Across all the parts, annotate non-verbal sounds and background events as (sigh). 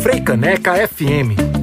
Freicaneca FM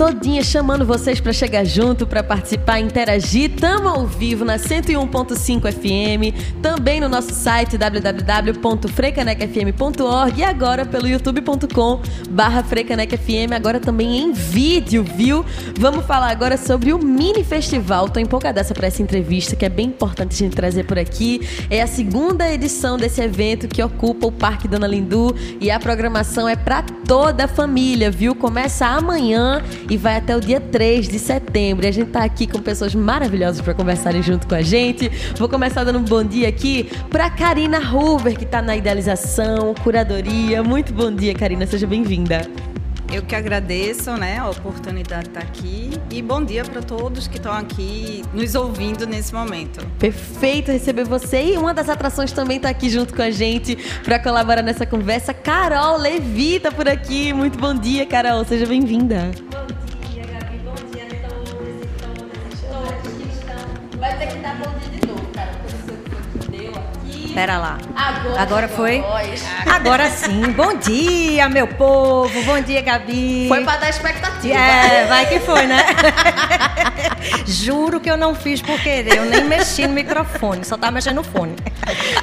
todinha chamando vocês para chegar junto, para participar, interagir. Tamo ao vivo na 101.5 FM, também no nosso site www.frecanecfm.org e agora pelo youtube.com barra frecanecfm, agora também em vídeo, viu? Vamos falar agora sobre o mini festival. Tô empolgadaça para essa entrevista que é bem importante a gente trazer por aqui. É a segunda edição desse evento que ocupa o Parque Dona Lindu e a programação é para toda a família, viu? Começa amanhã e vai até o dia 3 de setembro. E a gente está aqui com pessoas maravilhosas para conversarem junto com a gente. Vou começar dando um bom dia aqui para Karina Hoover, que está na idealização, curadoria. Muito bom dia, Karina. Seja bem-vinda. Eu que agradeço né, a oportunidade de estar aqui e bom dia para todos que estão aqui nos ouvindo nesse momento. Perfeito receber você e uma das atrações também está aqui junto com a gente para colaborar nessa conversa. Carol Levi está por aqui. Muito bom dia, Carol. Seja bem-vinda. Pera lá. Agora, Agora foi? Agora sim. Bom dia, meu povo. Bom dia, Gabi. Foi para dar expectativa. É, vai que foi, né? (laughs) Juro que eu não fiz por querer. Eu nem mexi no microfone, só tava mexendo no fone.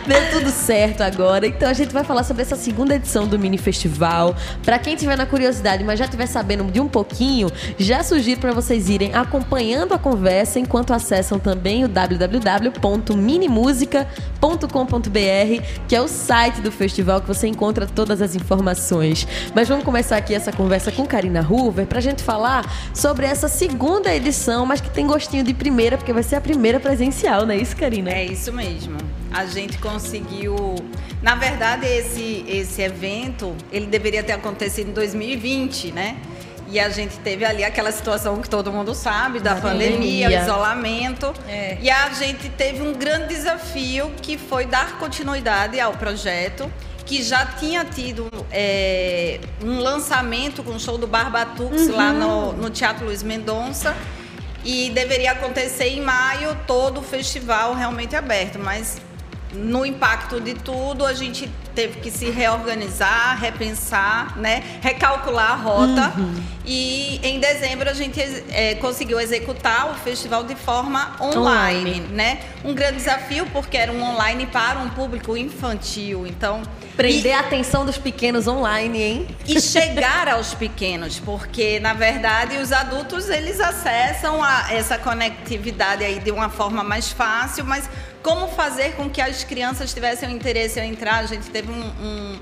Deu tudo certo agora. Então a gente vai falar sobre essa segunda edição do Mini Festival. Para quem tiver na curiosidade, mas já tiver sabendo de um pouquinho, já sugiro para vocês irem acompanhando a conversa enquanto acessam também o www.minimusica.com.br, que é o site do festival que você encontra todas as informações. Mas vamos começar aqui essa conversa com Karina Hoover para a gente falar sobre essa segunda edição, mas que tem gostinho de primeira, porque vai ser a primeira presencial, não é isso, Karina? É isso mesmo. A gente conseguiu. Na verdade, esse, esse evento ele deveria ter acontecido em 2020, né? E a gente teve ali aquela situação que todo mundo sabe, da pandemia, pandemia isolamento. É. E a gente teve um grande desafio que foi dar continuidade ao projeto, que já tinha tido é, um lançamento com o show do Barbatux uhum. lá no, no Teatro Luiz Mendonça. E deveria acontecer em maio todo o festival realmente aberto, mas no impacto de tudo, a gente teve que se reorganizar, repensar, né? recalcular a rota. Uhum. E em dezembro a gente é, conseguiu executar o festival de forma online, online, né? Um grande desafio porque era um online para um público infantil. Então, prender e, a atenção dos pequenos online, hein? E chegar aos pequenos, porque na verdade os adultos eles acessam a, essa conectividade aí de uma forma mais fácil, mas como fazer com que as crianças tivessem o interesse em entrar. A gente teve um, um,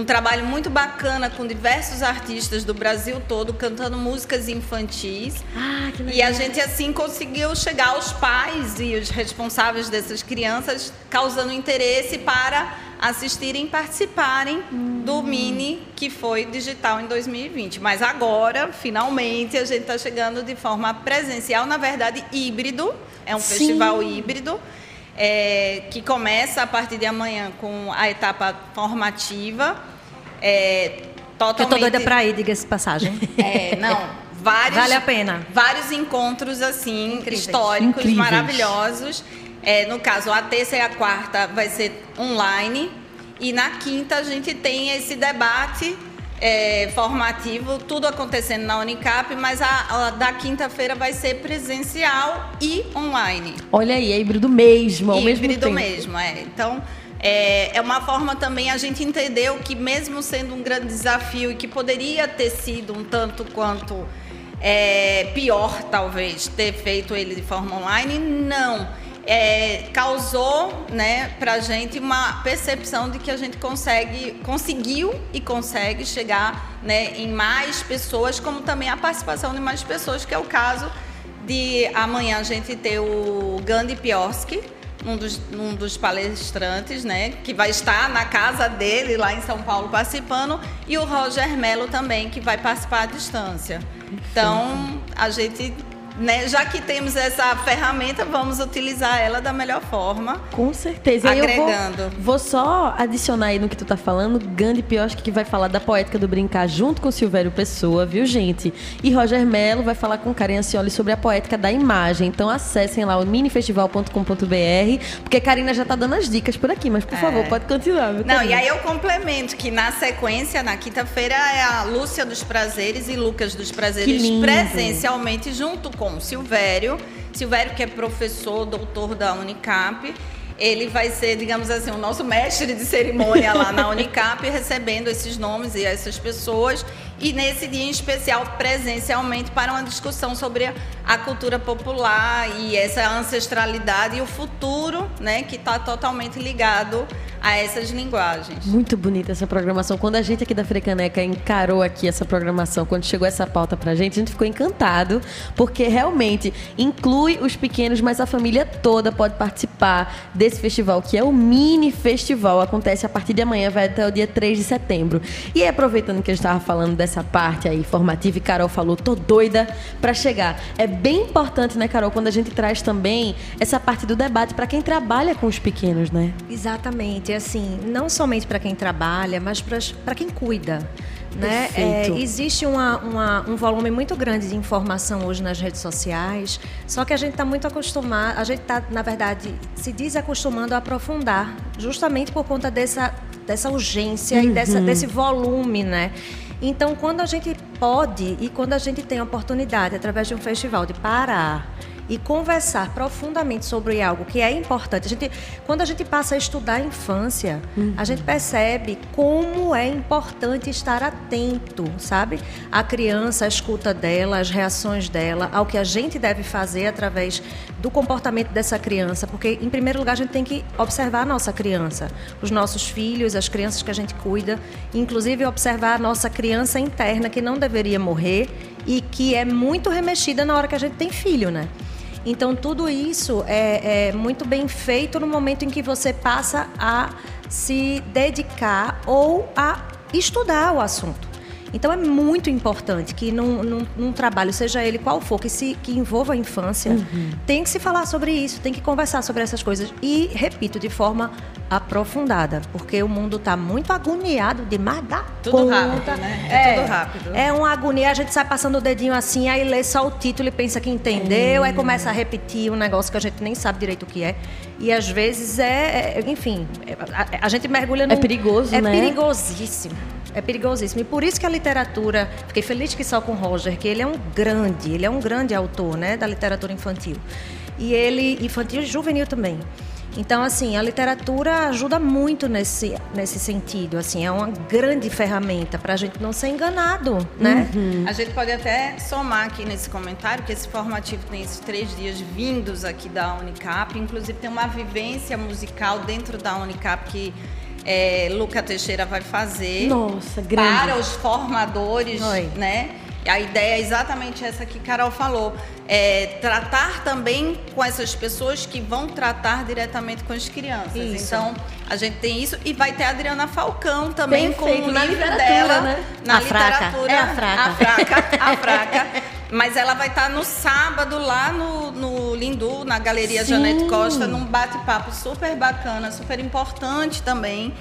um, trabalho muito bacana com diversos artistas do Brasil todo cantando músicas infantis. Ah, que legal. E a gente assim conseguiu chegar aos pais e os responsáveis dessas crianças, causando interesse para assistirem e participarem hum. do Mini que foi digital em 2020. Mas agora, finalmente, a gente está chegando de forma presencial, na verdade, híbrido. É um Sim. festival híbrido é, que começa a partir de amanhã com a etapa formativa. É, totalmente... Eu tô doida para ir, diga-se passagem. É, não. (laughs) Vários, vale a pena. Vários encontros assim Incríveis. históricos, Incríveis. maravilhosos. É, no caso, a terça e a quarta vai ser online e na quinta a gente tem esse debate é, formativo, tudo acontecendo na Unicap, mas a, a da quinta-feira vai ser presencial e online. Olha aí, é híbrido mesmo, ao híbrido mesmo tempo. mesmo, é. Então, é, é uma forma também a gente entendeu que mesmo sendo um grande desafio e que poderia ter sido um tanto quanto é, pior, talvez, ter feito ele de forma online, não é, causou né, para a gente uma percepção de que a gente consegue, conseguiu e consegue chegar né, em mais pessoas, como também a participação de mais pessoas, que é o caso de amanhã a gente ter o Gandhi Pioski, um dos, um dos palestrantes, né? Que vai estar na casa dele, lá em São Paulo, participando. E o Roger Melo também, que vai participar à distância. Então, a gente né, já que temos essa ferramenta, vamos utilizar ela da melhor forma. Com certeza. Agregando. Eu vou, vou, só adicionar aí no que tu tá falando, Gandhi Pioski que vai falar da poética do brincar junto com Silvério Pessoa, viu, gente? E Roger Mello vai falar com Karen Ancioli sobre a poética da imagem. Então acessem lá o minifestival.com.br, porque a Karina já tá dando as dicas por aqui, mas por é. favor, pode continuar. Não, e aí eu complemento que na sequência, na quinta-feira, é a Lúcia dos Prazeres e Lucas dos Prazeres presencialmente junto com com Silvério. Silvério, que é professor, doutor da Unicap. Ele vai ser, digamos assim, o nosso mestre de cerimônia lá na (laughs) Unicap, recebendo esses nomes e essas pessoas. E nesse dia em especial, presencialmente, para uma discussão sobre a cultura popular e essa ancestralidade e o futuro, né, que está totalmente ligado a essas linguagens. Muito bonita essa programação. Quando a gente aqui da Frecaneca encarou aqui essa programação, quando chegou essa pauta pra gente, a gente ficou encantado, porque realmente inclui os pequenos, mas a família toda pode participar desse festival, que é o mini festival. Acontece a partir de amanhã, vai até o dia 3 de setembro. E aproveitando que a gente estava falando dessa parte aí formativa, e Carol falou, tô doida para chegar. É bem importante, né, Carol, quando a gente traz também essa parte do debate para quem trabalha com os pequenos, né? Exatamente assim, não somente para quem trabalha, mas para quem cuida. Né? É, existe uma, uma, um volume muito grande de informação hoje nas redes sociais, só que a gente está muito acostumado, a gente está, na verdade, se desacostumando a aprofundar, justamente por conta dessa, dessa urgência uhum. e dessa, uhum. desse volume, né? Então, quando a gente pode e quando a gente tem a oportunidade, através de um festival, de parar e conversar profundamente sobre algo que é importante. A gente, quando a gente passa a estudar a infância, uhum. a gente percebe como é importante estar atento, sabe? A criança, a escuta dela, as reações dela, ao que a gente deve fazer através do comportamento dessa criança, porque em primeiro lugar a gente tem que observar a nossa criança, os nossos filhos, as crianças que a gente cuida, inclusive observar a nossa criança interna que não deveria morrer e que é muito remexida na hora que a gente tem filho, né? Então, tudo isso é, é muito bem feito no momento em que você passa a se dedicar ou a estudar o assunto. Então é muito importante que num, num, num, trabalho, seja ele qual for, que, se, que envolva a infância, uhum. tem que se falar sobre isso, tem que conversar sobre essas coisas. E, repito, de forma aprofundada, porque o mundo está muito agoniado demais da Tudo conta. rápido, né? É, é, tudo rápido. É uma agonia, a gente sai passando o dedinho assim, aí lê só o título e pensa que entendeu, hum. aí começa a repetir um negócio que a gente nem sabe direito o que é. E às vezes é, é enfim, a, a, gente mergulha no. É perigoso, é né? É perigosíssimo. É perigosíssimo. E por isso que a literatura, fiquei feliz que só com o Roger, que ele é um grande, ele é um grande autor, né, da literatura infantil. E ele infantil e juvenil também. Então, assim, a literatura ajuda muito nesse, nesse sentido. Assim, é uma grande ferramenta para a gente não ser enganado, né? Uhum. A gente pode até somar aqui nesse comentário que esse formativo tem esses três dias vindos aqui da Unicap. Inclusive, tem uma vivência musical dentro da Unicap que é, Luca Teixeira vai fazer Nossa, grande. para os formadores, Oi. né? A ideia é exatamente essa que Carol falou. É tratar também com essas pessoas que vão tratar diretamente com as crianças. Isso. Então, a gente tem isso e vai ter a Adriana Falcão também com o na livro dela. Né? Na a literatura. Fraca. É a fraca. A fraca. A fraca. Mas ela vai estar no sábado lá no, no Lindu, na Galeria Sim. Janete Costa, num bate-papo super bacana, super importante também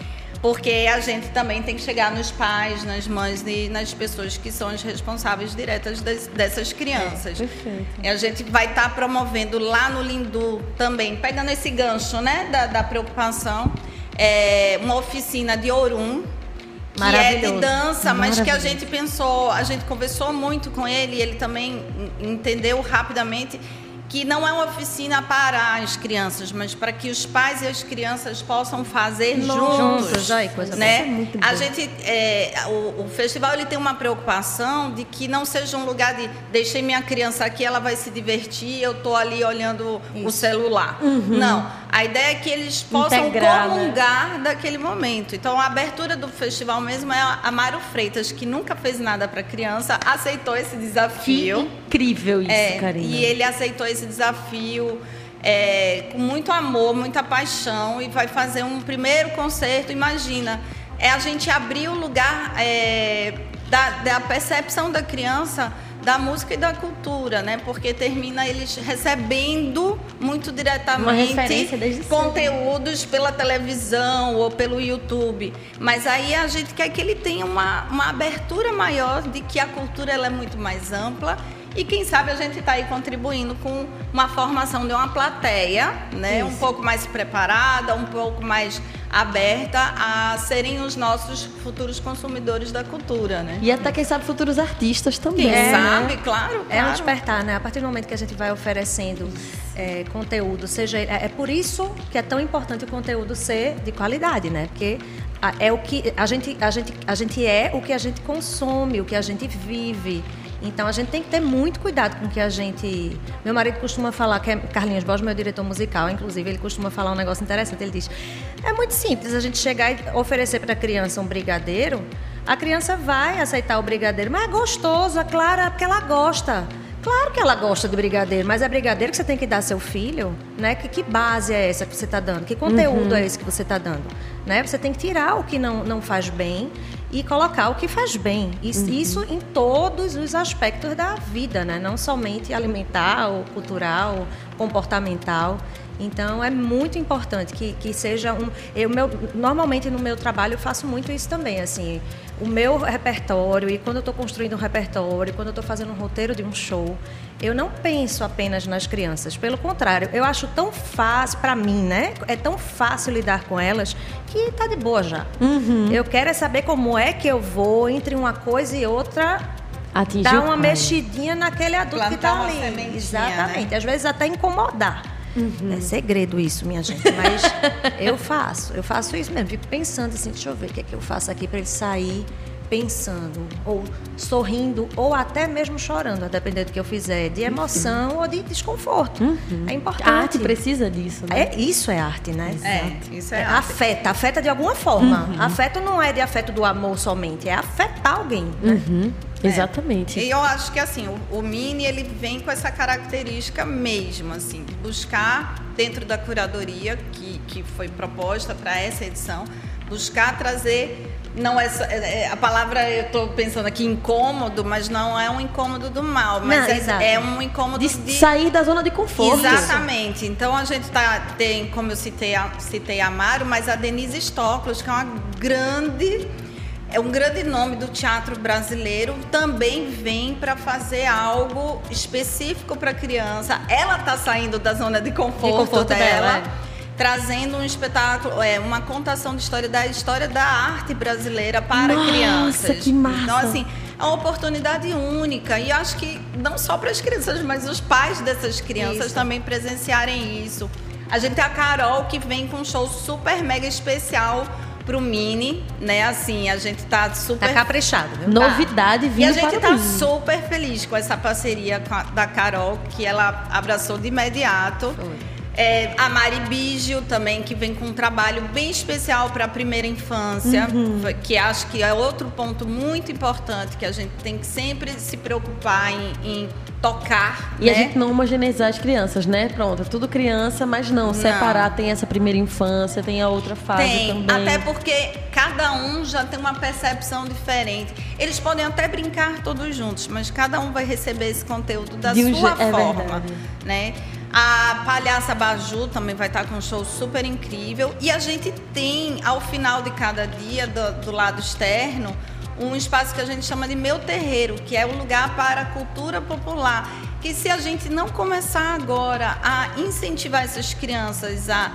porque a gente também tem que chegar nos pais, nas mães e nas pessoas que são as responsáveis diretas des, dessas crianças. É, perfeito. E a gente vai estar tá promovendo lá no Lindu também, pegando esse gancho né, da, da preocupação, é, uma oficina de Orum, que é de dança, mas que a gente pensou, a gente conversou muito com ele, e ele também entendeu rapidamente que não é uma oficina para as crianças, mas para que os pais e as crianças possam fazer juntos. Juntos, ai, coisa né? É a gente, é, o, o, festival ele tem uma preocupação de que não seja um lugar de deixei minha criança aqui, ela vai se divertir, eu estou ali olhando Isso. o celular. Uhum. Não, a ideia é que eles possam Integrar, né? comungar né? daquele momento. Então a abertura do festival mesmo é a Mário Freitas, que nunca fez nada para criança, aceitou esse desafio. Que incrível isso, é, Karina. E ele aceitou esse esse desafio. é, com muito amor, muita paixão e vai fazer um primeiro concerto. Imagina, é a gente abrir o lugar é, da, da percepção da criança da música e da cultura, né? Porque termina eles recebendo muito diretamente conteúdos pela televisão ou pelo YouTube. Mas aí a gente quer que ele tenha uma, uma abertura maior de que a cultura ela é muito mais ampla e quem sabe a gente está aí contribuindo com uma formação de uma plateia, né? Isso. Um pouco mais preparada, um pouco mais aberta a serem os nossos futuros consumidores da cultura, né? E até quem sabe futuros artistas também. Quem é, sabe, claro, claro. É um despertar, né? A partir do momento que a gente vai oferecendo é, conteúdo, seja é, é por isso que é tão importante o conteúdo ser de qualidade, né? Porque é o que a gente a gente a gente é o que a gente consome, o que a gente vive. Então a gente tem que ter muito cuidado com o que a gente. Meu marido costuma falar, que é Carlinhos Borges, meu diretor musical, inclusive, ele costuma falar um negócio interessante. Ele diz: é muito simples a gente chegar e oferecer para a criança um brigadeiro. A criança vai aceitar o brigadeiro, mas é gostoso, é claro, é porque ela gosta. Claro que ela gosta de brigadeiro, mas é brigadeiro que você tem que dar ao seu filho, né? Que, que base é essa que você está dando? Que conteúdo uhum. é esse que você está dando? Né? Você tem que tirar o que não, não faz bem e colocar o que faz bem. Isso, uhum. isso em todos os aspectos da vida, né? Não somente alimentar, ou cultural, comportamental. Então é muito importante que, que seja um. Eu meu, normalmente no meu trabalho eu faço muito isso também, assim, o meu repertório e quando eu estou construindo um repertório, quando eu estou fazendo um roteiro de um show, eu não penso apenas nas crianças. Pelo contrário, eu acho tão fácil para mim, né? É tão fácil lidar com elas que tá de boa já. Uhum. Eu quero é saber como é que eu vou entre uma coisa e outra Atingir dar uma mexidinha naquele adulto Plantar que está ali. Né? Exatamente. Né? Às vezes até incomodar. Uhum. É segredo isso, minha gente. Mas (laughs) eu faço, eu faço isso mesmo. Fico pensando assim, deixa eu ver o que é que eu faço aqui para ele sair pensando, ou sorrindo, ou até mesmo chorando, a depender do que eu fizer, de emoção uhum. ou de desconforto. Uhum. É importante. A arte precisa disso, né? É, isso é arte, né? É, isso é, é arte. Afeta, afeta de alguma forma. Uhum. Afeto não é de afeto do amor somente, é afetar alguém, né? Uhum. É. Exatamente. E eu acho que assim, o, o, Mini ele vem com essa característica mesmo, assim, de buscar dentro da curadoria que, que foi proposta para essa edição, buscar trazer não é, é, a palavra eu estou pensando aqui incômodo, mas não é um incômodo do mal, mas não, é, é, um incômodo de, de, sair da zona de conforto. Exatamente. Então a gente tá tem, como eu citei a, citei a Amaro, mas a Denise Stoklos, que é uma grande é um grande nome do teatro brasileiro, também vem para fazer algo específico para criança. Ela está saindo da zona de conforto, de conforto dela. dela é trazendo um espetáculo, é, uma contação de história da história da arte brasileira para Nossa, crianças. Que massa. Então, assim, é uma oportunidade única. E acho que não só para as crianças, mas os pais dessas crianças isso. também presenciarem isso. A gente tem a Carol que vem com um show super mega especial pro Mini, né? Assim, a gente tá super. Tá caprichado, viu? Novidade vindo E a gente tá super feliz com essa parceria com a, da Carol, que ela abraçou de imediato. Foi. É, a Mari Bígio também, que vem com um trabalho bem especial para a primeira infância, uhum. que acho que é outro ponto muito importante que a gente tem que sempre se preocupar em, em tocar. E né? a gente não homogeneizar as crianças, né? Pronto, é tudo criança, mas não, não, separar tem essa primeira infância, tem a outra fase tem, também. Até porque cada um já tem uma percepção diferente. Eles podem até brincar todos juntos, mas cada um vai receber esse conteúdo da um sua é forma, verdade. né? A Palhaça Baju também vai estar com um show super incrível. E a gente tem, ao final de cada dia, do, do lado externo, um espaço que a gente chama de Meu Terreiro, que é um lugar para a cultura popular. Que se a gente não começar agora a incentivar essas crianças a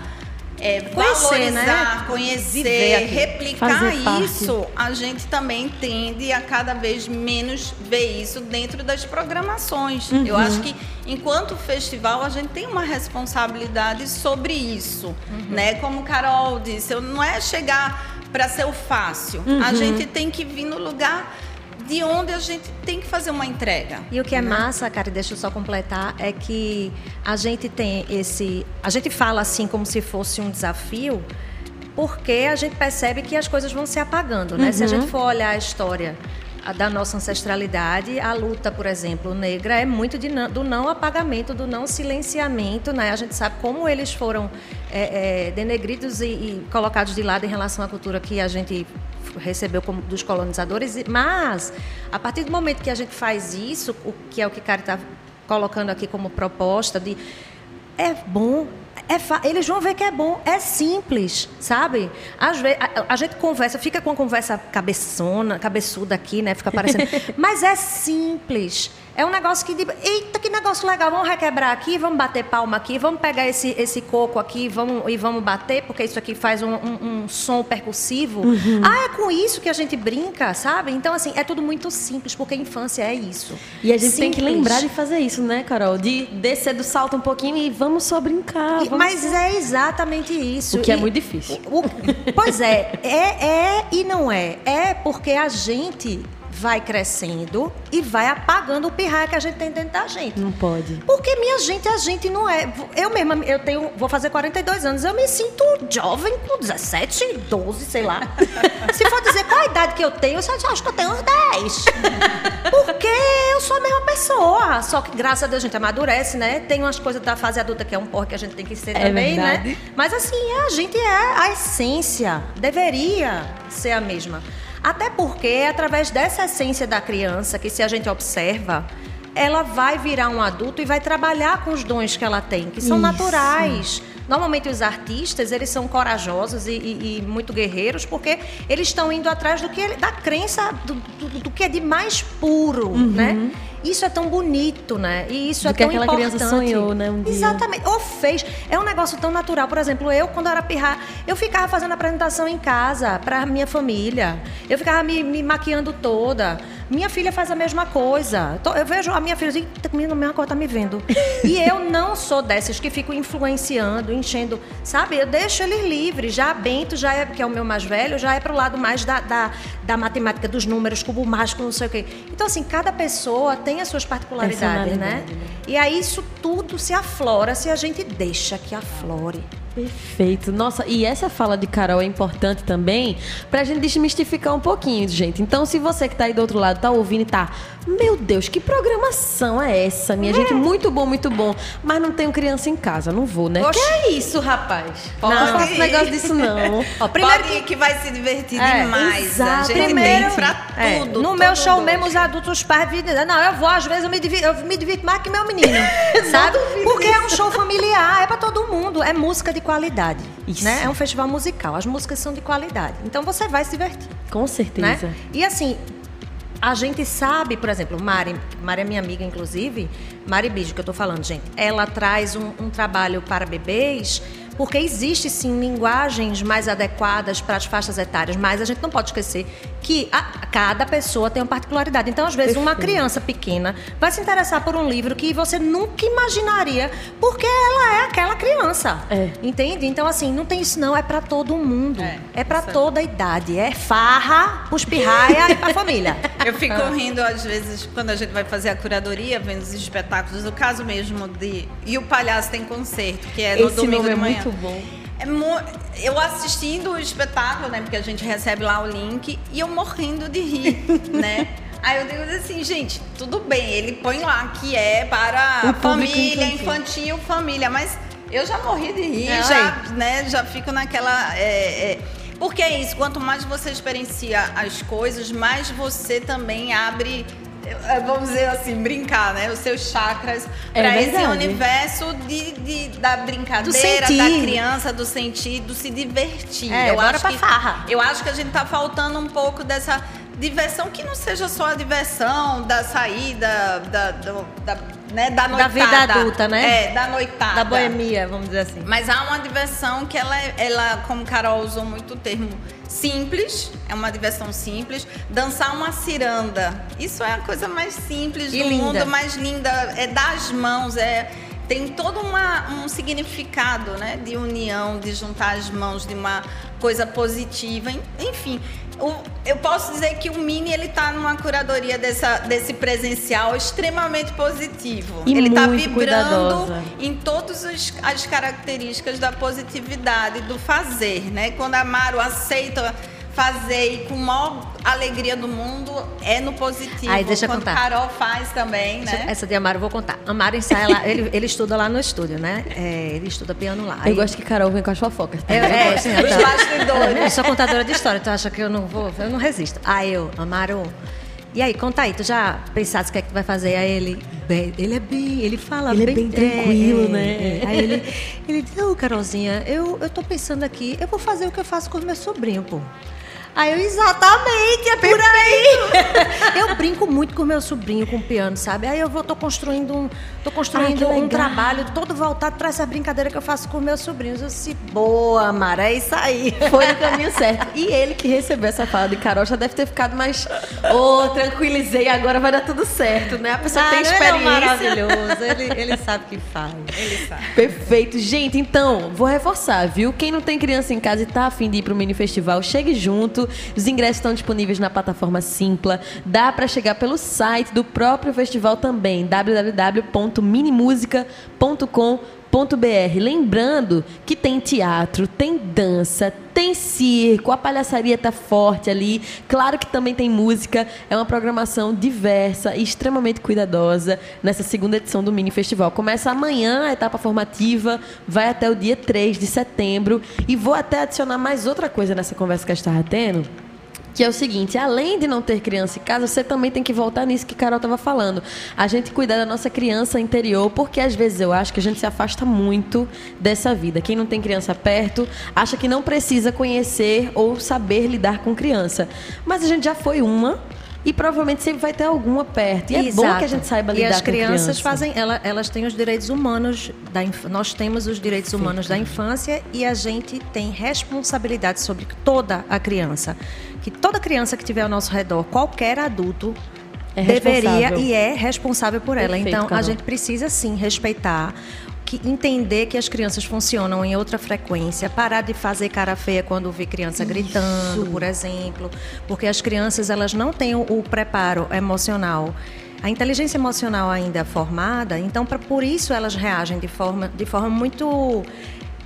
é, conhecer, né? valorizar, né? conhecer, replicar isso, a gente também tende a cada vez menos ver isso dentro das programações. Uhum. Eu acho que enquanto festival a gente tem uma responsabilidade sobre isso, uhum. né? Como Carol disse, não é chegar para ser o fácil. Uhum. A gente tem que vir no lugar de onde a gente tem que fazer uma entrega. E o que é né? massa, cara, deixa eu só completar, é que a gente tem esse. A gente fala assim como se fosse um desafio, porque a gente percebe que as coisas vão se apagando, né? Uhum. Se a gente uhum. for olhar a história da nossa ancestralidade, a luta, por exemplo, negra é muito de, do não apagamento, do não silenciamento, né? A gente sabe como eles foram é, é, denegridos e, e, colocados de lado em relação à cultura que a gente recebeu como, dos colonizadores, mas a partir do momento que a gente faz isso, o que é o que Cari está colocando aqui como proposta de é bom é eles vão ver que é bom, é simples, sabe? Às vezes a, a, gente conversa, fica com a conversa cabeçona, cabeçuda aqui, né? Fica parecendo. (laughs) mas é simples. É um negócio que, eita, que negócio legal, vamos requebrar aqui, vamos bater palma aqui, vamos pegar esse, esse coco aqui vamos, e vamos bater, porque isso aqui faz um, um, um som percussivo. Uhum. Ah, é com isso que a gente brinca, sabe? Então, assim, é tudo muito simples, porque a infância é isso. E a gente simples. tem que lembrar de fazer isso, né, Carol? De descer do salto um pouquinho e vamos só brincar. Mas só... é exatamente isso. O que é e, é muito difícil. O, pois é, é, é e não é. É porque a gente vai crescendo e vai apagando o pirraia que a gente tem dentro da gente. Não pode. Porque, minha gente, a gente não é. Eu mesma, eu tenho. Vou fazer 42 anos, eu me sinto jovem com 17, 12, sei lá. (laughs) Se for dizer qual a idade que eu tenho, eu acho que eu tenho uns 10. Porque eu sou a mesma pessoa. Só que, graças a Deus, a gente amadurece, né? Tem umas coisas da fase adulta que é um porra que a gente tem que ser é também, né? verdade. né? Mas assim, a gente é a essência. Deveria ser a mesma. Até porque é através dessa essência da criança que, se a gente observa, ela vai virar um adulto e vai trabalhar com os dons que ela tem, que são Isso. naturais. Normalmente os artistas, eles são corajosos e, e, e muito guerreiros porque eles estão indo atrás do que da crença do, do, do que é de mais puro, uhum. né? Isso é tão bonito, né? E isso do é que tão aquela importante. criança sonhou, né? Um Exatamente. Ou fez. É um negócio tão natural. Por exemplo, eu, quando era pirrar, eu ficava fazendo apresentação em casa para minha família. Eu ficava me, me maquiando toda. Minha filha faz a mesma coisa. Eu vejo a minha filha assim, a mesma coisa tá me vendo. (laughs) E eu não sou dessas que fico influenciando, enchendo, sabe? Eu deixo eles livres. Já Bento, já é, que é o meu mais velho, já é pro lado mais da, da, da matemática, dos números, cubo mágico, não sei o quê. Então, assim, cada pessoa tem as suas particularidades, né? né? E aí isso tudo se aflora se a gente deixa que aflore. Perfeito. Nossa, e essa fala de Carol é importante também pra gente desmistificar um pouquinho, gente. Então, se você que tá aí do outro lado tá ouvindo e tá, meu Deus, que programação é essa, minha é. gente? Muito bom, muito bom. Mas não tenho criança em casa, não vou, né? Oxe. Que é isso, rapaz? Pode não, não faço (laughs) negócio disso, não. Ó, primeiro que... que vai se divertir é, demais. Exato. A gente primeiro, pra é, tudo. No meu show mesmo, os adultos, os pais, não, eu vou, às vezes eu me divirto, eu me divirto mais que meu menino. (laughs) sabe? Porque é um show familiar, é pra todo mundo. É música de qualidade. Isso. Né? É um festival musical. As músicas são de qualidade. Então você vai se divertir. Com certeza. Né? E assim, a gente sabe, por exemplo, Mari, Mari é minha amiga, inclusive, Mari Bijo, que eu estou falando, gente, ela traz um, um trabalho para bebês porque existe sim linguagens mais adequadas para as faixas etárias, mas a gente não pode esquecer que a, cada pessoa tem uma particularidade. Então, às vezes, Perfeito. uma criança pequena vai se interessar por um livro que você nunca imaginaria, porque ela é aquela criança. É. Entende? Então, assim, não tem isso não, é para todo mundo. É, é para toda a idade. É farra, pros pirraia e pra família. (laughs) Eu fico ah. rindo, às vezes, quando a gente vai fazer a curadoria, vendo os espetáculos, o caso mesmo de... E o Palhaço tem concerto, que é no Esse domingo de é manhã. Muito bom. É eu assistindo o espetáculo, né? Porque a gente recebe lá o link e eu morrendo de rir, (laughs) né? Aí eu digo assim, gente, tudo bem, ele põe lá que é para família, infantil. infantil. família, mas eu já morri de rir, é, já, né? Já fico naquela. É, é, porque é isso, quanto mais você experiencia as coisas, mais você também abre vamos dizer assim, brincar, né? Os seus chakras é para esse universo de, de, da brincadeira, da criança, do sentir, do se divertir. É, eu acho que farra. eu acho que a gente tá faltando um pouco dessa diversão que não seja só a diversão da saída, da, do, da, né, da noitada. Da vida adulta, né? É, da noitada. Da boemia, vamos dizer assim. Mas há uma diversão que ela, ela como Carol usou muito o termo, simples, é uma diversão simples. Dançar uma ciranda, isso é a coisa mais simples e do linda. mundo, mais linda. É das mãos, é tem todo uma, um significado né, de união, de juntar as mãos, de uma coisa positiva. Enfim, eu posso dizer que o Mini ele está numa curadoria dessa, desse presencial extremamente positivo. E ele está vibrando cuidadosa. em todas as características da positividade, do fazer. Né? Quando a Maro aceita fazer e com maior alegria do mundo é no positivo. Aí, deixa Quando contar. Carol faz também, né? Essa de Amaro eu vou contar. Amaro ensaia lá, ele, ele estuda lá no estúdio, né? É, ele estuda piano lá. Eu Aí- gosto que Carol vem com as fofocas. tá? Eu, é, assim, eu Os tô- bastidores. Eu sou contadora de história, tu acha que eu não vou? Eu não resisto. Aí eu, Amaro, e aí, conta aí, tu já pensaste o que é que tu vai fazer? Aí ele, bem, ele é bem, ele fala Ele é bem, bem tranquilo, né? é. Aí ele, ele diz, ô Carolzinha, eu, eu tô pensando aqui, eu vou fazer o que eu faço com o meu sobrinho, pô. Aí eu, exatamente, é por aí. (laughs) eu brinco muito com o meu sobrinho, com o piano, sabe? Aí eu vou, tô construindo um, tô construindo um trabalho todo voltado para essa brincadeira que eu faço com meus sobrinhos. Eu disse, boa, Mara, é isso aí. (laughs) Foi no caminho certo. E ele que recebeu essa fala de Carol já deve ter ficado mais. Ô, tranquilizei, agora vai dar tudo certo, né? A pessoa tem Ah, ele é experiência. maravilhoso, ele, ele sabe o que faz. Ele sabe. Perfeito. Gente, então, vou reforçar, viu? Quem não tem criança em casa e tá afim de ir pro mini festival, chegue junto. Os ingressos estão disponíveis na plataforma Simpla. Dá pra chegar pelo site do próprio festival também, www.minimusica.com.br. Lembrando que tem teatro, tem dança, tem circo, a palhaçaria tá forte ali. Claro que também tem música. É uma programação diversa e extremamente cuidadosa nessa segunda edição do Mini Festival. Começa amanhã a etapa formativa, vai até o dia 3 de setembro. E vou até adicionar mais outra coisa nessa conversa que a gente estava tendo. Que é o seguinte, além de não ter criança em casa, você também tem que voltar nisso que Carol estava falando. A gente cuidar da nossa criança interior, porque às vezes eu acho que a gente se afasta muito dessa vida. Quem não tem criança perto, acha que não precisa conhecer ou saber lidar com criança. Mas a gente já foi uma e provavelmente sempre vai ter alguma perto. E é bom que a gente saiba lidar E as com crianças criança. fazem, ela- elas têm os direitos humanos da nós temos os direitos humanos da infância e a gente tem responsabilidade sobre toda a criança. Que toda criança que tiver ao nosso redor, qualquer adulto É deveria e é responsável por ela. Perfeito, então a Carol. gente precisa sim respeitar que entender que as crianças funcionam em outra frequência, parar de fazer cara feia quando vê criança gritando, por exemplo, porque as crianças elas não têm o, o preparo emocional. A inteligência emocional ainda é formada, então pra, por isso elas reagem de forma, de forma muito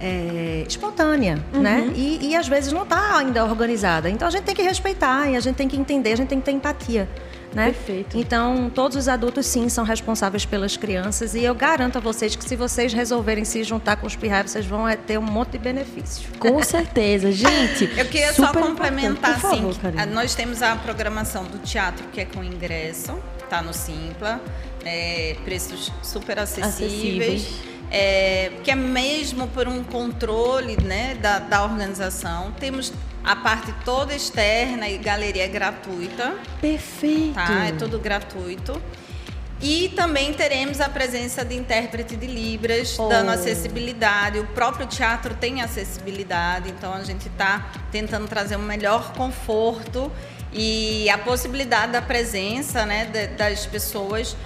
é, espontânea, né? E, e às vezes não está ainda organizada. Então a gente tem que respeitar e a gente tem que entender, a gente tem que ter empatia. Né? Perfeito. Então, todos os adultos, sim, são responsáveis pelas crianças. E eu garanto a vocês que se vocês resolverem se juntar com os pirrais, vocês vão é, ter um monte de benefícios. Com (laughs) certeza, gente. Eu queria só complementar. Por favor, assim, que, nós temos a programação do teatro, que é com ingresso, tá no Simpla, é, preços super acessíveis. Acessíveis. É, que é mesmo por um controle né, da, da organização. Temos a parte toda externa e galeria gratuita. Perfeito. Tá? É tudo gratuito. E também teremos a presença de intérprete de Libras, Oh. dando acessibilidade. O próprio teatro tem acessibilidade, então a gente está tentando trazer um melhor conforto e a possibilidade da presença né, das pessoas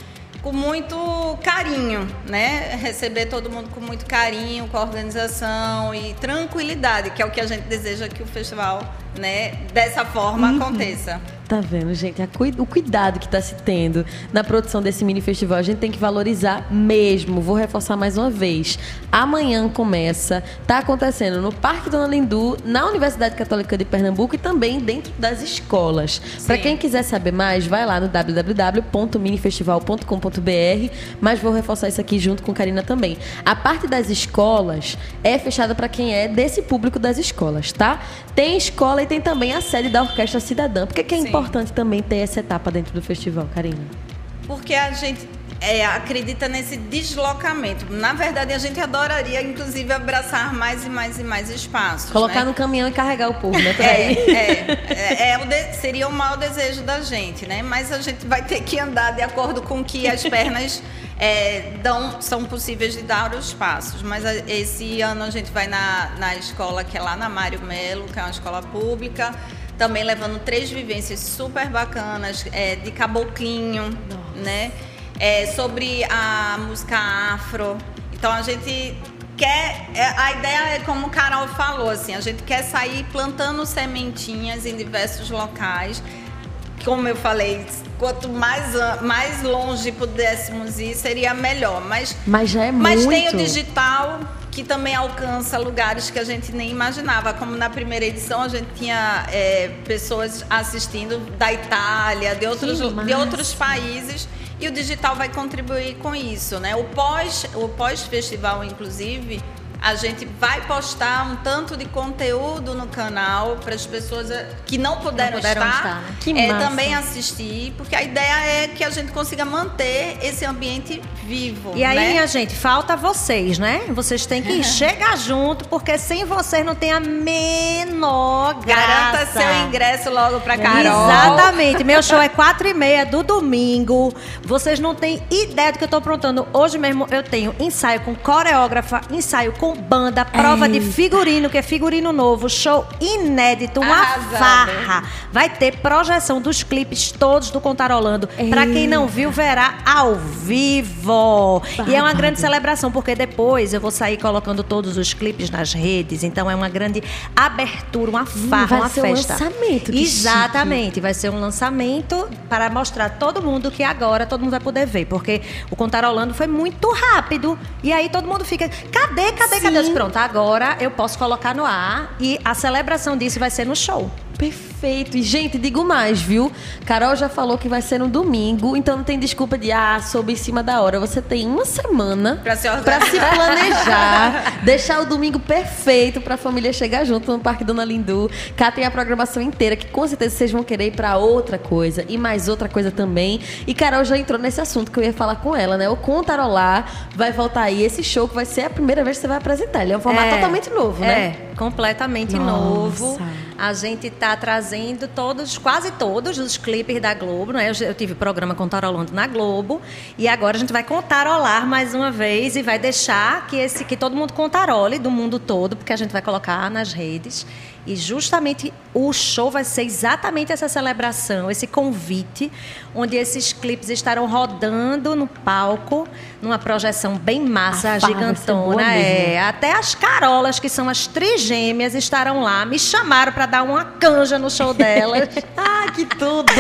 com muito carinho, né? Receber todo mundo com muito carinho, com organização e tranquilidade, que é o que a gente deseja que o festival, né, dessa forma aconteça. Tá vendo, gente? O cuidado que está se tendo na produção desse mini festival, a gente tem que valorizar mesmo. Vou reforçar mais uma vez. Amanhã começa, tá acontecendo no Parque Dona Lindu, na Universidade Católica de Pernambuco e também dentro das escolas. Para quem quiser saber mais, vai lá no www.minifestival.com.br, mas vou reforçar isso aqui junto com Karina também. A parte das escolas é fechada para quem é desse público das escolas, tá? Tem escola e tem também a sede da Orquestra Cidadã. Por que, que é Sim. Importante também ter essa etapa dentro do festival, Karina? Porque a gente é, acredita nesse deslocamento. Na verdade, a gente adoraria, inclusive, abraçar mais e mais e mais espaços. Colocar né? no caminhão e carregar o povo, né? (laughs) É, é, é, é o de- seria o maior desejo da gente, né? Mas a gente vai ter que andar de acordo com o que as (laughs) pernas é, dão, são possíveis de dar os passos. Mas esse ano a gente vai na, na escola que é lá na Mário Melo, que é uma escola pública, também levando três vivências super bacanas é, de caboclinho, né? É, sobre a música afro. Então a gente quer. é, A ideia é como o Carol falou, assim, a gente quer sair plantando sementinhas em diversos locais. Como eu falei, quanto mais, mais longe pudéssemos ir, seria melhor. Mas, Mas já é mas muito. tem o digital que também alcança lugares que a gente nem imaginava. Como na primeira edição a gente tinha é, pessoas assistindo da Itália, de outros, de outros países. E o digital vai contribuir com isso, né? O pós, o pós-festival, inclusive, a gente vai postar um tanto de conteúdo no canal para as pessoas eh, que não puderam, não puderam estar, estar né? é, também assistir, porque a ideia é que a gente consiga manter esse ambiente vivo. E aí, né? minha gente, falta vocês, né? Vocês têm que (laughs) chegar junto, porque sem vocês não tem a menor graça. Seu ingresso logo para Carol. Exatamente. Meu show é quatro e meia do domingo. Vocês não têm ideia do que eu estou aprontando. Hoje mesmo eu tenho ensaio com coreógrafa, ensaio com banda, prova de figurino, que é figurino novo, show inédito, uma Arrasando. farra. Vai ter projeção dos clipes todos do Contarolando. Para quem não viu, verá ao vivo. E é uma grande celebração, porque depois eu vou sair colocando todos os clipes nas redes. Então é uma grande abertura, uma farra, vai uma ser festa. Um lançamento. Exatamente. Chique. Vai ser um lançamento para mostrar todo mundo que agora todo mundo vai poder ver. Porque o Contarolando foi muito rápido. E aí todo mundo fica, cadê, cadê, Sim. cadê? Pronto, agora eu posso colocar no ar e a celebração disso vai ser no show. Perfeito. E, gente, digo mais, viu? Carol já falou que vai ser no domingo, então não tem desculpa de, ah, soube em cima da hora. Você tem uma semana pra se, pra se planejar, (laughs) deixar o domingo perfeito pra família chegar junto no Parque Dona Lindu. Cá tem a programação inteira, que com certeza vocês vão querer ir pra outra coisa e mais outra coisa também. E Carol já entrou nesse assunto que eu ia falar com ela, né? O Contarolar vai voltar aí. Esse show que vai ser a primeira vez que você vai apresentar. Ele é um formato é, totalmente novo, né? É, completamente Nossa. novo. A gente está trazendo todos, quase todos os clipes da Globo, né? Eu, eu tive programa Contarolando na Globo e agora a gente vai contarolar mais uma vez e vai deixar que esse que todo mundo contarole do mundo todo, porque a gente vai colocar nas redes e justamente o show vai ser exatamente essa celebração, esse convite, onde esses clipes estarão rodando no palco, numa projeção bem massa, a gigantona. É, até as carolas, que são as trigêmeas, estarão lá. Me chamaram para dar uma canja no show delas. (laughs) ah, que tudo!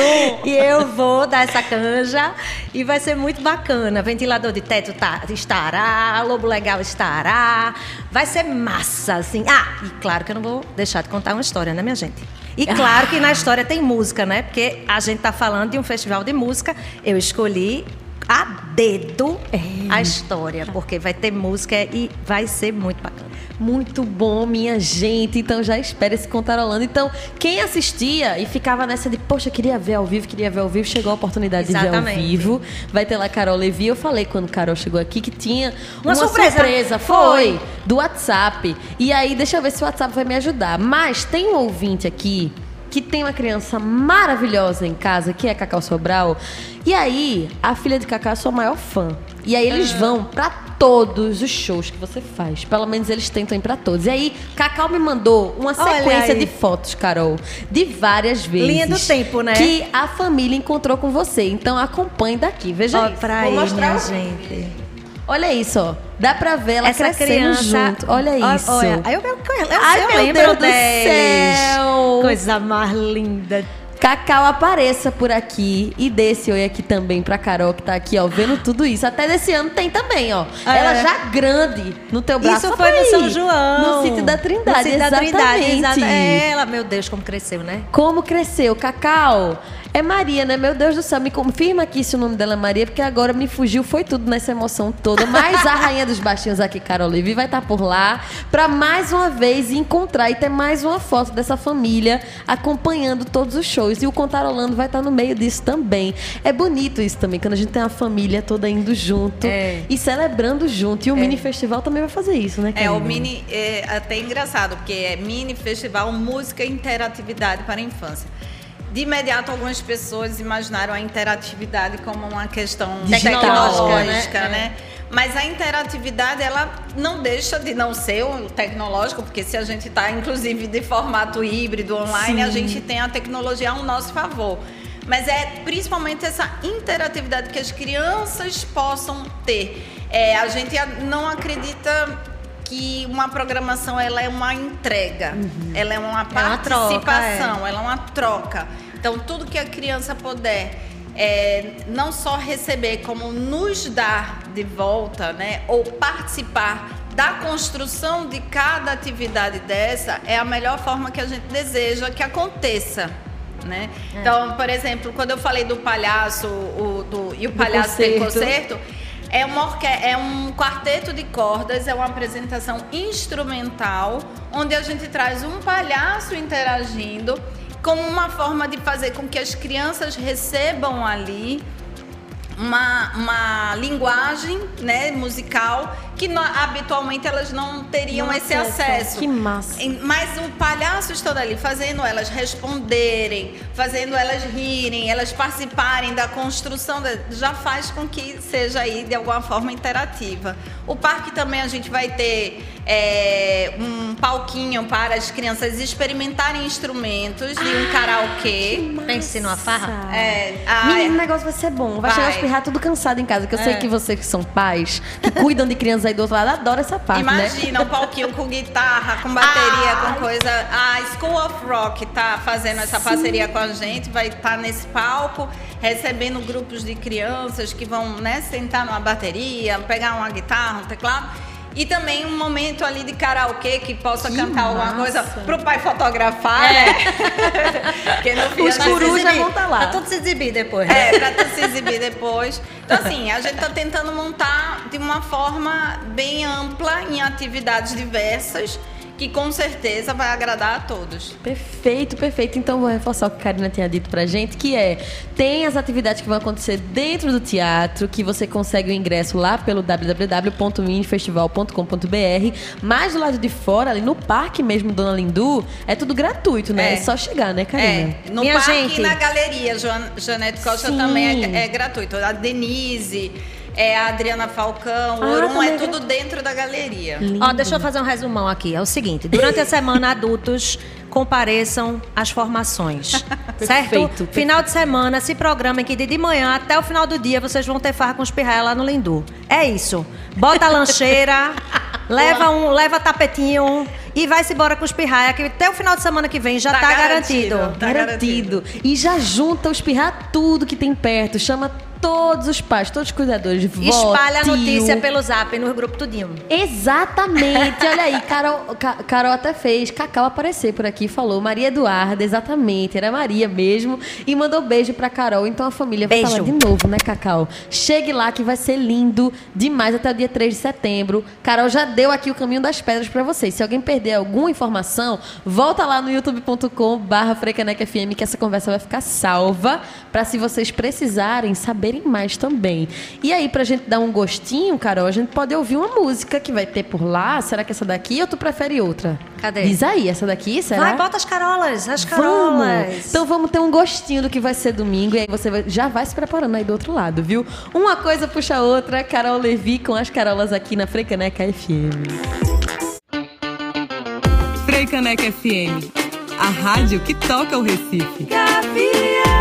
e eu vou dar essa canja e vai ser muito bacana. Ventilador de teto tá, estará, Lobo Legal estará. Vai ser massa, assim. Ah, e claro que eu não vou deixar de contar uma história, né, minha gente? E claro que na história tem música, né? Porque a gente está falando de um festival de música. Eu escolhi a dedo é. a história, porque vai ter música e vai ser muito bacana. Muito bom, minha gente. Então já espera esse Contarolando. Então, quem assistia e ficava nessa de, poxa, queria ver ao vivo, queria ver ao vivo, chegou a oportunidade Exatamente. de ver ao vivo. Vai ter lá Carol Levi. Eu falei quando Carol chegou aqui que tinha uma, uma surpresa. surpresa. Foi, do WhatsApp. E aí, deixa eu ver se o WhatsApp vai me ajudar. Mas tem um ouvinte aqui que tem uma criança maravilhosa em casa, que é Cacau Sobral. E aí, a filha de Cacau é sua maior fã. E aí eles ah. vão para todos os shows que você faz. Pelo menos eles tentam ir pra todos. E aí, Cacau me mandou uma sequência de fotos, Carol, de várias vezes. Linha do tempo, né? Que a família encontrou com você. Então acompanhe daqui. Veja ó, isso. Pra Vou aí, mostrar minha gente. Olha isso, ó. Dá pra ver ela Essa criança junto. Olha isso. Olha, eu, eu, eu, Ai, eu meu lembro Deus do céu. Coisa mais linda. Cacau apareça por aqui e desse oi aqui também pra Carol que tá aqui, ó, vendo tudo isso. Até desse ano tem também, ó. É. Ela já grande no teu braço. Isso foi no São João. No sítio da Trindade, no sítio exatamente. Da Trindade, exatamente. É, ela, meu Deus, como cresceu, né? Como cresceu. Cacau, é Maria, né? Meu Deus do céu, me confirma aqui se o nome dela é Maria, porque agora me fugiu, foi tudo nessa emoção toda. Mas a rainha dos baixinhos aqui, Carol Levi, vai estar tá por lá para mais uma vez encontrar e ter mais uma foto dessa família acompanhando todos os shows. E o Contarolando vai estar tá no meio disso também. É bonito isso também, quando a gente tem a família toda indo junto é. e celebrando junto. E o é. mini festival também vai fazer isso, né? É, o mini é até engraçado, porque é mini festival música e interatividade para a infância. De imediato, algumas pessoas imaginaram a interatividade como uma questão tecnológica, né? né? Mas a interatividade, ela não deixa de não ser o tecnológico, porque se a gente está, inclusive, de formato híbrido, online, Sim. a gente tem a tecnologia ao nosso favor. Mas é principalmente essa interatividade que as crianças possam ter. É, a gente não acredita que uma programação ela é uma entrega, uhum. ela é uma participação, é uma troca, é. ela é uma troca. Então, tudo que a criança puder é, não só receber, como nos dar de volta, né? Ou participar da construção de cada atividade dessa é a melhor forma que a gente deseja que aconteça. Né? É. Então, por exemplo, quando eu falei do palhaço o, do, e o palhaço tem concerto, é, uma é um quarteto de cordas, é uma apresentação instrumental, onde a gente traz um palhaço interagindo como uma forma de fazer com que as crianças recebam ali uma, uma linguagem né, musical que no, habitualmente elas não teriam esse acesso. Que massa. Mas o palhaço estando ali fazendo elas responderem, fazendo elas rirem, elas participarem da construção, já faz com que seja aí de alguma forma interativa. O parque também a gente vai ter é, um palquinho para as crianças experimentarem instrumentos e um karaokê. Ensino a farra? É. A, Menino, o negócio vai ser bom. Vai, vai. chegar a espirrar tudo cansado em casa. Que eu é. sei que vocês que são pais, que cuidam de crianças aí do outro lado, adoram essa parte, né? Imagina né? um palquinho com guitarra, com bateria, ah, com coisa... A School of Rock tá fazendo essa sim. parceria com a gente. Vai estar tá nesse palco recebendo grupos de crianças que vão né, sentar numa bateria, pegar uma guitarra, um teclado e também um momento ali de karaokê que possa que cantar massa. alguma coisa pro pai fotografar, é. né? (laughs) Porque no fim Os corujas vão estar tá lá. Pra tudo se exibir depois. Né? É, pra tudo se exibir depois. Então, assim, a gente tá tentando montar de uma forma bem ampla em atividades diversas que com certeza vai agradar a todos. Perfeito, perfeito. Então vou reforçar o que a Karina tinha dito pra gente, que é tem as atividades que vão acontecer dentro do teatro, que você consegue o ingresso lá pelo www.minifestival.com.br, mas do lado de fora, ali no parque mesmo, Dona Lindu, é tudo gratuito, né? É, é só chegar, né, Karina? É. No Minha parque gente... e na galeria, Janete Costa Sim. também é, é gratuito. A Denise é a Adriana Falcão, ah, Orum, é tudo dentro da galeria. Ó, deixa eu fazer um resumão aqui. É o seguinte: durante a semana, adultos compareçam às formações. (laughs) certo? Perfeito, Final de semana, se programem que de manhã até o final do dia vocês vão ter farra com os pirraia lá no Lindu. É isso. Bota a lancheira, (laughs) leva um, leva tapetinho e vai-se embora com os pirraia, que até o final de semana que vem já tá, tá garantido. Garantido. Tá garantido. E já junta os pirraia tudo que tem perto. Chama todos os pais, todos os cuidadores. Espalha a notícia pelo zap no grupo tudinho. Exatamente. Olha aí, Carol, Carol até fez Cacau aparecer por aqui falou Maria Eduarda, exatamente, era Maria mesmo. E mandou beijo pra Carol. Então a família vai falar de novo, né, Cacau? Chegue lá que vai ser lindo demais até o dia 3 de setembro. Carol já deu aqui o caminho das pedras para vocês. Se alguém perder alguma informação, volta lá no youtube.com barra que essa conversa vai ficar salva para se vocês precisarem saber mais também. E aí, pra gente dar um gostinho, Carol, a gente pode ouvir uma música que vai ter por lá. Será que essa daqui ou tu prefere outra? Cadê? Diz aí, essa daqui, será? Vai, bota as carolas, as carolas. Vamos. Então vamos ter um gostinho do que vai ser domingo e aí você já vai se preparando aí do outro lado, viu? Uma coisa puxa a outra, Carol Levi com as carolas aqui na Freicaneca FM. Freicaneca FM, a rádio que toca o Recife. Gavião!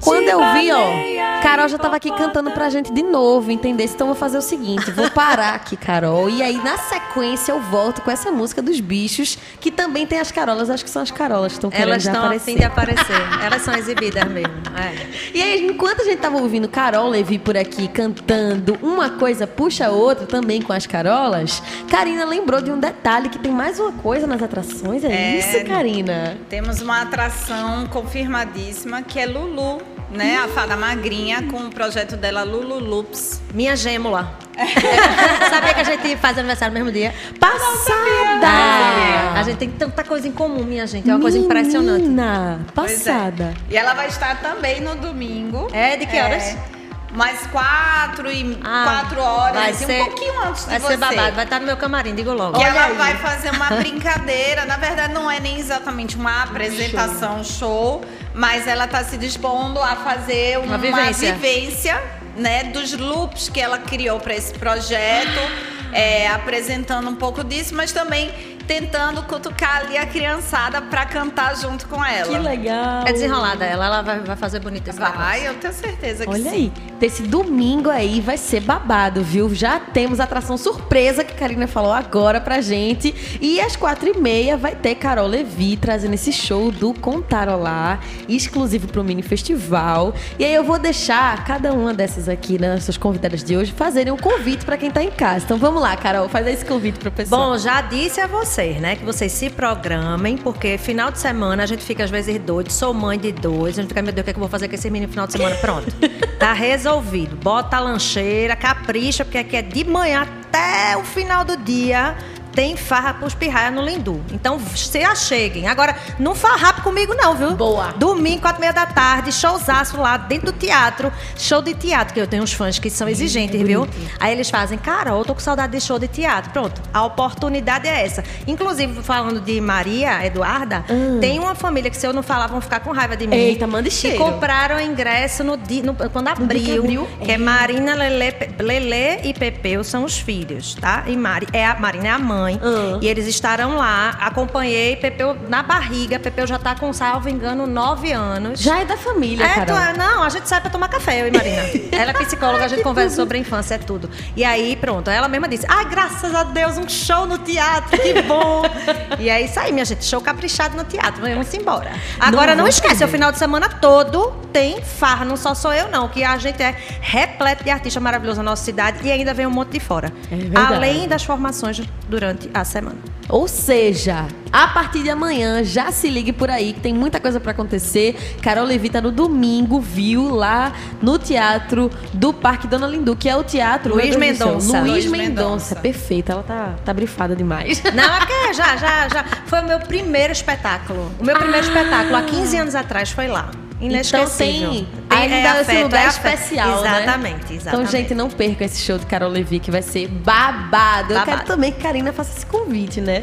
Quando eu vi, ó, Carol já tava aqui cantando pra gente de novo, entendeu? Então vou fazer o seguinte, vou parar aqui, Carol, e aí na sequência eu volto com essa música dos bichos, que também tem as carolas, acho que são as carolas que estão querendo Elas estão assim de aparecer, elas são exibidas mesmo. É. E aí, enquanto a gente tava ouvindo Carol Levi por aqui cantando uma coisa puxa a outra também com as carolas, Karina lembrou de um detalhe que tem mais uma coisa nas atrações, é, é isso, Karina? Temos uma atração confirmadíssima que é Lulu né? A fada magrinha com o projeto dela Lulu Loops. Minha gêmula. (laughs) Sabia que a gente faz aniversário no mesmo dia? Passada! É. A gente tem tanta coisa em comum, minha gente. É uma Menina, coisa impressionante. Passada. É. E ela vai estar também no domingo. É, de que horas? É mais quatro e ah, quatro horas, vai ser, um pouquinho antes de vai você. Vai ser babado, vai estar no meu camarim, digo logo. E ela aí. vai fazer uma (laughs) brincadeira. Na verdade, não é nem exatamente uma apresentação, show, show mas ela está se dispondo a fazer uma, uma vivência. vivência né, dos loops que ela criou para esse projeto. (gasps) É, apresentando um pouco disso, mas também tentando cutucar ali a criançada para cantar junto com ela. Que legal. É desenrolada ela, ela vai, vai fazer bonito esse negócio. Vai, eu tenho certeza que Olha sim. aí, desse domingo aí vai ser babado, viu? Já temos a atração surpresa que a Karina falou agora pra gente. E às quatro e meia vai ter Carol Levi trazendo esse show do Contarolá, exclusivo pro Mini Festival. E aí eu vou deixar cada uma dessas aqui, né, nossas convidadas de hoje, fazerem um convite pra quem tá em casa. Então vamos lá, Carol, faz esse convite pro pessoal. Bom, já disse a vocês, né, que vocês se programem, porque final de semana a gente fica às vezes doido, sou mãe de dois, a gente fica, meu Deus, o que, é que eu vou fazer com esse menino no final de semana? Pronto. (laughs) Tá resolvido. Bota a lancheira, capricha, porque aqui é de manhã até o final do dia. Tem farra pros pirraia no Lindu. Então, se acheguem. Agora, não farrape comigo não, viu? Boa. Domingo, quatro e meia da tarde, showzaço lá dentro do teatro. Show de teatro, que eu tenho uns fãs que são exigentes, viu? Aí eles fazem, Carol, eu tô com saudade de show de teatro. Pronto, a oportunidade é essa. Inclusive, falando de Maria Eduarda, tem uma família que se eu não falar vão ficar com raiva de mim. Eita, manda Que cheiro. compraram ingresso no no- quando abriu, abriu. que é Marina, Lele, Lele e Pepeu são os filhos, tá? E Mari, é a, Marina é a mãe. Ah. E eles estarão lá. Acompanhei Pepeu na barriga. Pepeu já tá com, salvo engano, nove anos. Já é da família, É, Carol. tu é- não, a gente sai pra tomar café, eu e Marina. (laughs) Ela é psicóloga, a gente conversa sobre a infância, é tudo. E aí, pronto, ela mesma disse: Ai, graças a Deus, um show no teatro, que bom. (laughs) e aí, isso aí, minha gente, show caprichado no teatro, vamos embora. Agora, não, vou esquece, o final de semana todo tem farra, não só sou eu, não, que a gente é repleto de artistas maravilhosos na nossa cidade e ainda vem um monte de fora. É. Além das formações durante a semana. Ou seja, a partir de amanhã, já se ligue por aí, que tem muita coisa pra acontecer. Carol Levi tá no domingo, viu, lá no Teatro do Parque Dona Lindu, que é o teatro... Luiz Mendonça. Luiz Luiz Mendonça. Perfeita, ela tá, tá brifada demais. (laughs) Não, é que já, já, já. Foi o meu primeiro espetáculo. O meu primeiro espetáculo, há 15 anos atrás, foi lá. Inesquecível. Então tem, ainda esse afeto, lugar é especial, né? Exatamente, exatamente. Então, gente, não percam esse show de Carol Levi, que vai ser babado. Eu Babado. quero também que Karina faça esse convite, né?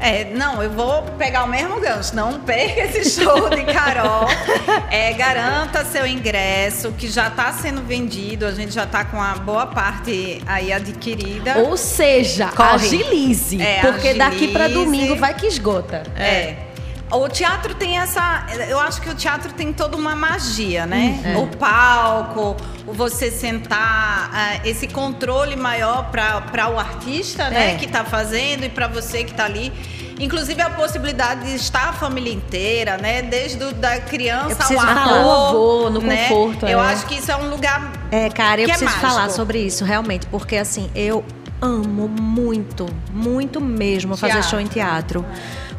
É, não, eu vou pegar o mesmo gancho. Não perca esse show de Carol. (laughs) É, garanta seu ingresso, que já está sendo vendido. A gente já está com a boa parte aí adquirida. Ou seja, Corre. agilize. É, porque daqui pra agilize. domingo vai que esgota. É. O teatro tem essa. Eu acho que o teatro tem toda uma magia, né? Uhum. O palco, o você sentar, ah, esse controle maior para o artista, né? É. Que está fazendo e para você que está ali. Inclusive a possibilidade de estar a família inteira, né? Desde o, da criança ao avô. avô, no né? conforto, Eu é. acho que isso é um lugar. É, cara, eu é preciso mágico. falar sobre isso, realmente, porque assim, eu amo muito, muito mesmo fazer Teatro. show em teatro.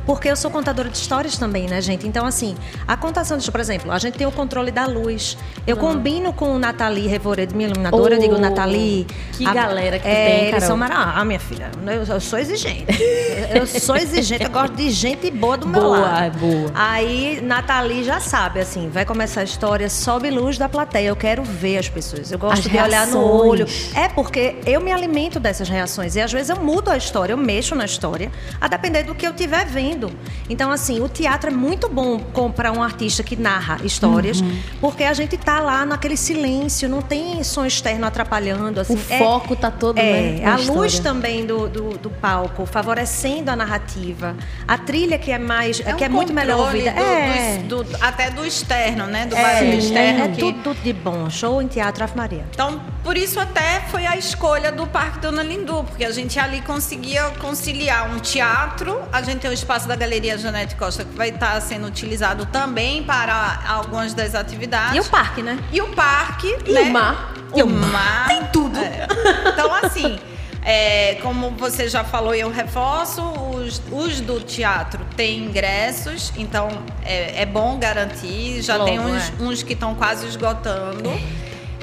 Porque eu sou contadora de histórias também, né, gente? Então, assim, a contação de por exemplo, a gente tem o controle da luz. Eu combino com o Nathalie Revoredo, minha iluminadora, Oh, eu digo, Nathalie. que galera que é, tem, Eles Carol. são maravilhosos. Ah, minha filha, eu, eu sou exigente. eu sou exigente, eu gosto de gente boa do meu Boa, lado. é boa. Aí, Nathalie já sabe, assim, vai começar a história, sobe luz da plateia. Eu quero ver as pessoas. Eu gosto As de olhar no reações. olho. É porque eu me alimento dessas reações. E às vezes eu mudo a história, eu mexo na história, a depender do que eu estiver vendo. Então, assim, o teatro é muito bom para um artista que narra histórias, Uhum. porque a gente tá lá naquele silêncio, não tem som externo atrapalhando. Assim, O foco tá todo, é, né, na a luz história. também do, do, do palco, favorecendo a narrativa. A trilha que é mais. que um é muito melhor ouvida. do- é. do- do- até do externo, né? Do É, barulho é, externo. é que- tudo, tudo de bom. Show em teatro Ave Maria. Então, por isso até foi a escolha do Parque Dona Lindu, porque a gente ali conseguia conciliar um teatro, a gente tem o espaço da Galeria Janete Costa que vai estar sendo utilizado também para algumas das atividades. E o parque, né? E o parque, E né? o mar. E o mar. Tem tudo. Então, assim, é, como você já falou e eu reforço, os, os do teatro têm ingressos, então é, é bom garantir. Já Logo, tem uns, é. uns que estão quase esgotando.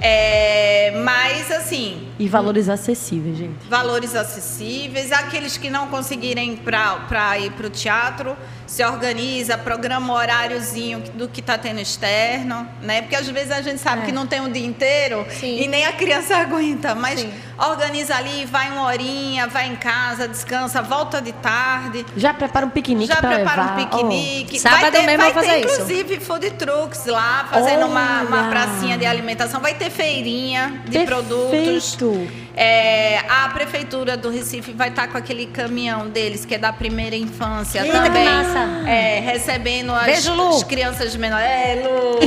É, mas, assim, E valores acessíveis, gente. valores acessíveis. Aqueles que não conseguirem para ir para o teatro, se organiza, programa um horáriozinho do que está tendo externo, né? Porque às vezes a gente sabe que não tem o dia inteiro Sim. e nem a criança (laughs) aguenta, mas Sim. organiza ali, vai uma horinha, vai em casa, descansa, volta de tarde. Já prepara um piquenique Já prepara levar. um piquenique. Sábado vai ter, mesmo vai vou ter, fazer isso. inclusive, food trucks lá, fazendo uma, uma pracinha de alimentação. Vai ter feirinha de Perfeito. produtos. Isso. É, a prefeitura do Recife vai estar com aquele caminhão deles, que é da primeira infância Eita, também. que massa. É, recebendo as, Beijo, as crianças menores. É, Lu.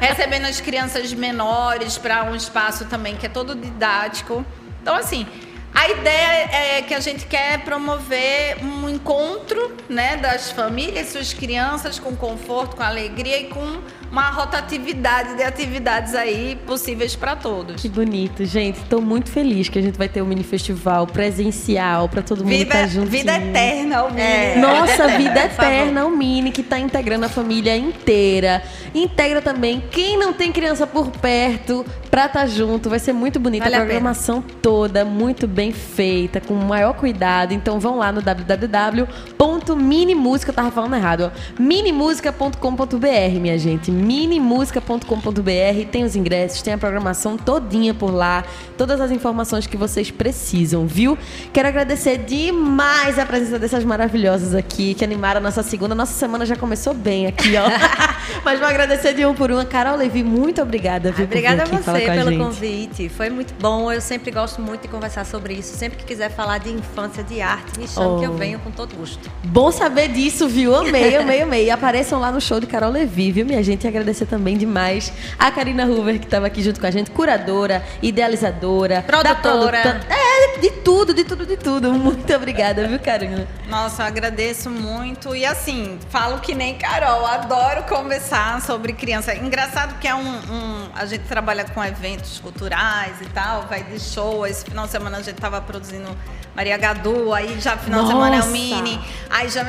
(laughs) recebendo as crianças menores para um espaço também que é todo didático. Então, assim, a ideia é que a gente quer promover um encontro né, das famílias, suas crianças, com conforto, com alegria e com uma rotatividade de atividades aí possíveis para todos. Que bonito, gente. Estou muito feliz que a gente vai ter um mini festival presencial para todo mundo estar junto. vida eterna, o Mini. É. Nossa, Vida eterna, o Mini, que tá integrando a família inteira. Integra também quem não tem criança por perto pra estar junto. Vai ser muito bonita Vale a a programação toda, muito bem feita, com o maior cuidado. Então vão lá no www.minimusica, eu tava falando errado, ó. minimusica.com.br, minha gente. minimusica.com.br, tem os ingressos, tem a programação todinha por lá, todas as informações que vocês precisam, viu? Quero agradecer demais a presença dessas maravilhosas aqui, que animaram a nossa segunda. Nossa semana já começou bem aqui, ó. (laughs) Mas vou agradecer de um por uma. Carol Levi, muito obrigada, viu? Obrigada a você a pelo gente. convite. Foi muito bom. Eu sempre gosto muito de conversar sobre isso. Sempre que quiser falar de infância, de arte, me chame Oh. que eu venho com todo gosto. Bom saber disso, viu? Amei, amei, amei. Apareçam lá no show de Carol Levi, viu, minha gente? E agradecer também demais a Karina Hoover, que estava aqui junto com a gente, curadora, idealizadora, Produtora. produta- É, de tudo, de tudo, de tudo. Muito obrigada, viu, Karina? Nossa, eu agradeço muito. E assim, falo que nem Carol, adoro conversar sobre criança. Engraçado que é um, um- A gente trabalha com eventos culturais e tal, vai de show. Esse final de semana a gente tava produzindo Maria Gadu, aí já final de semana é o Nossa! Mini, aí já.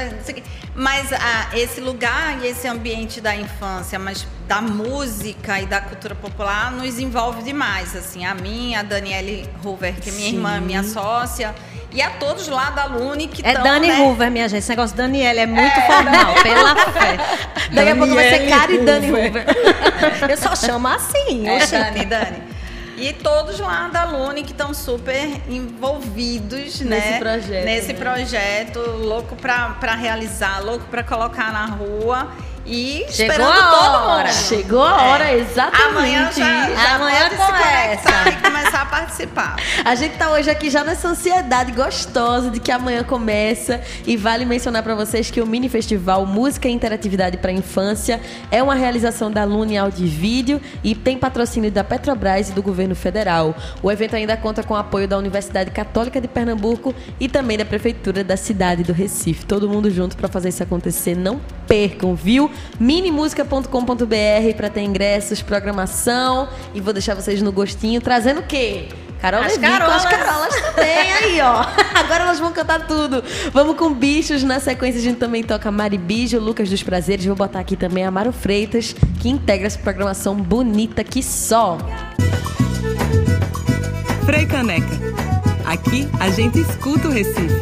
Mas ah, esse lugar e esse ambiente da infância, mas da música e da cultura popular nos envolve demais. Assim, a mim, a Daniele Hoover, que é minha Sim. irmã, minha sócia, e a todos lá da Lune que É estão. Dani né? Hoover, minha gente. Esse negócio Daniela é muito formal, pela fé. (laughs) Daqui a pouco vai ser Cara e Dani Hoover. Eu só chamo assim. É, oxe. Dani, Dani. E todos lá da Lune que estão super envolvidos, né? projeto, Nesse né? projeto, louco pra, pra realizar, louco pra colocar na rua. E Chegou esperando a todo hora. mundo. Chegou a hora, exatamente. Amanhã já, já Amanhã pode começa. se conectar e começar a participar. A gente tá hoje aqui já nessa ansiedade gostosa de que amanhã começa e vale mencionar pra vocês que o mini festival Música e Interatividade para Infância é uma realização da Lune Áudio e Vídeo e tem patrocínio da Petrobras e do governo federal. O evento ainda conta com o apoio da Universidade Católica de Pernambuco e também da prefeitura da cidade do Recife. Todo mundo junto pra fazer isso acontecer. Não percam, viu? minimusica.com.br pra ter ingressos, programação e vou deixar vocês no gostinho trazendo o quê? Carol As Levi com as carolas. carolas também, aí, ó. (laughs) Agora elas vão cantar tudo. Vamos com bichos. Na sequência, a gente também toca Mari Bijo, Lucas dos Prazeres. Vou botar aqui também Amaro Freitas, que integra essa programação bonita que só. Frei Caneca. Aqui a gente escuta o Recife.